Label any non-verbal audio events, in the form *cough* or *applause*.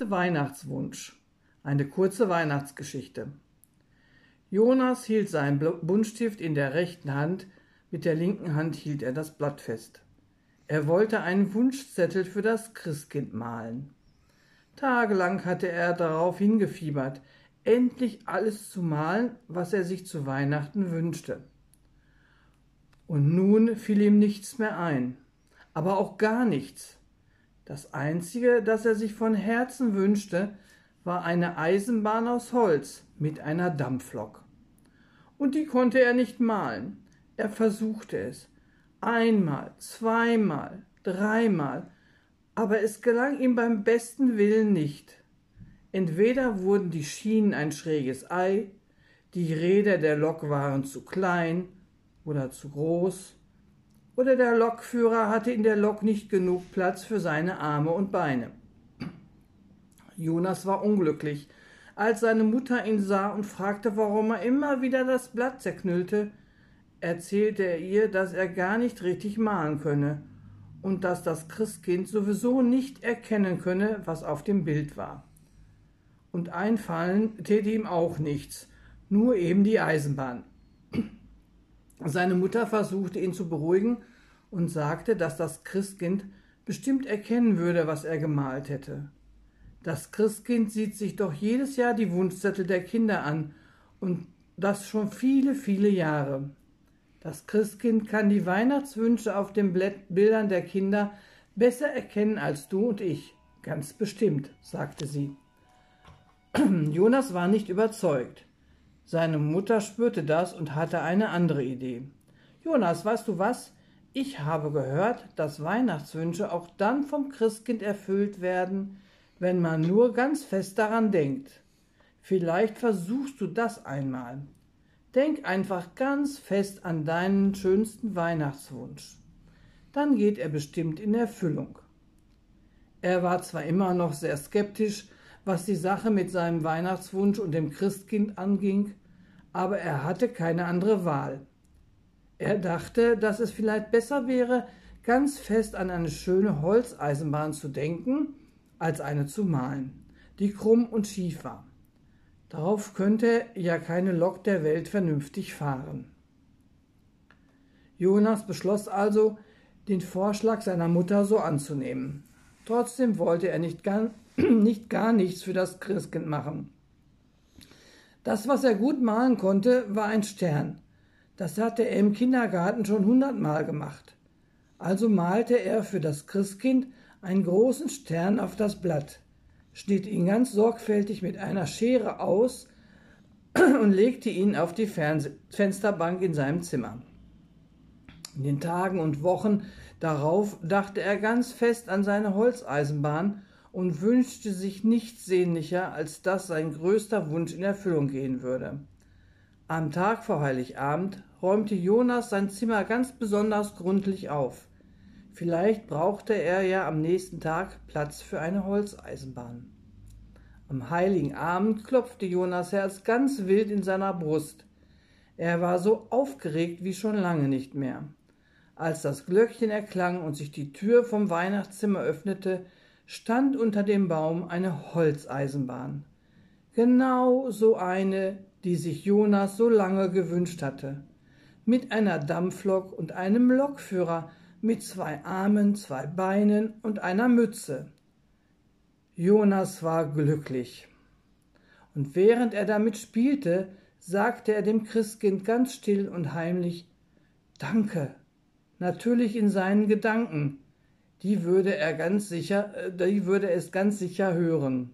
größte Weihnachtswunsch. Eine kurze Weihnachtsgeschichte. Jonas hielt seinen Buntstift in der rechten Hand, mit der linken Hand hielt er das Blatt fest. Er wollte einen Wunschzettel für das Christkind malen. Tagelang hatte er darauf hingefiebert, endlich alles zu malen, was er sich zu Weihnachten wünschte. Und nun fiel ihm nichts mehr ein, aber auch gar nichts. Das Einzige, das er sich von Herzen wünschte, war eine Eisenbahn aus Holz mit einer Dampflok. Und die konnte er nicht malen. Er versuchte es. Einmal, zweimal, dreimal, aber es gelang ihm beim besten Willen nicht. Entweder wurden die Schienen ein schräges Ei, die Räder der Lok waren zu klein oder zu groß, oder der Lokführer hatte in der Lok nicht genug Platz für seine Arme und Beine. Jonas war unglücklich, als seine Mutter ihn sah und fragte, warum er immer wieder das Blatt zerknüllte, erzählte er ihr, dass er gar nicht richtig malen könne und dass das Christkind sowieso nicht erkennen könne, was auf dem Bild war. Und einfallen täte ihm auch nichts, nur eben die Eisenbahn. Seine Mutter versuchte ihn zu beruhigen und sagte, dass das Christkind bestimmt erkennen würde, was er gemalt hätte. Das Christkind sieht sich doch jedes Jahr die Wunschzettel der Kinder an und das schon viele, viele Jahre. Das Christkind kann die Weihnachtswünsche auf den Bildern der Kinder besser erkennen als du und ich. Ganz bestimmt, sagte sie. *clears throat* Jonas war nicht überzeugt. Seine Mutter spürte das und hatte eine andere Idee. Jonas, weißt du was? Ich habe gehört, dass Weihnachtswünsche auch dann vom Christkind erfüllt werden, wenn man nur ganz fest daran denkt. Vielleicht versuchst du das einmal. Denk einfach ganz fest an deinen schönsten Weihnachtswunsch. Dann geht er bestimmt in Erfüllung. Er war zwar immer noch sehr skeptisch, was die Sache mit seinem Weihnachtswunsch und dem Christkind anging, aber er hatte keine andere Wahl. Er dachte, dass es vielleicht besser wäre, ganz fest an eine schöne Holzeisenbahn zu denken, als eine zu malen, die krumm und schief war. Darauf könnte ja keine Lok der Welt vernünftig fahren. Jonas beschloss also, den Vorschlag seiner Mutter so anzunehmen. Trotzdem wollte er nicht gar, *clears throat* nicht gar nichts für das Christkind machen. Das, was er gut malen konnte, war ein Stern, das hatte er im Kindergarten schon hundertmal gemacht. Also malte er für das Christkind einen großen Stern auf das Blatt, schnitt ihn ganz sorgfältig mit einer Schere aus *clears throat* und legte ihn auf die Fernseh Fensterbank in seinem Zimmer. In den Tagen und Wochen darauf dachte er ganz fest an seine Holzeisenbahn und wünschte sich nichts sehnlicher, als dass sein größter Wunsch in Erfüllung gehen würde. Am Tag vor Heiligabend räumte Jonas sein Zimmer ganz besonders gründlich auf. Vielleicht brauchte er ja am nächsten Tag Platz für eine Holzeisenbahn. Am heiligen Abend klopfte Jonas Herz ganz wild in seiner Brust. Er war so aufgeregt wie schon lange nicht mehr. Als das Glöckchen erklang und sich die Tür vom Weihnachtszimmer öffnete, stand unter dem Baum eine Holzeisenbahn. Genau so eine, die sich Jonas so lange gewünscht hatte, mit einer Dampflok und einem Lokführer mit zwei Armen, zwei Beinen und einer Mütze. Jonas war glücklich. Und während er damit spielte, sagte er dem Christkind ganz still und heimlich Danke, natürlich in seinen Gedanken, die würde er ganz sicher, äh, die würde es ganz sicher hören.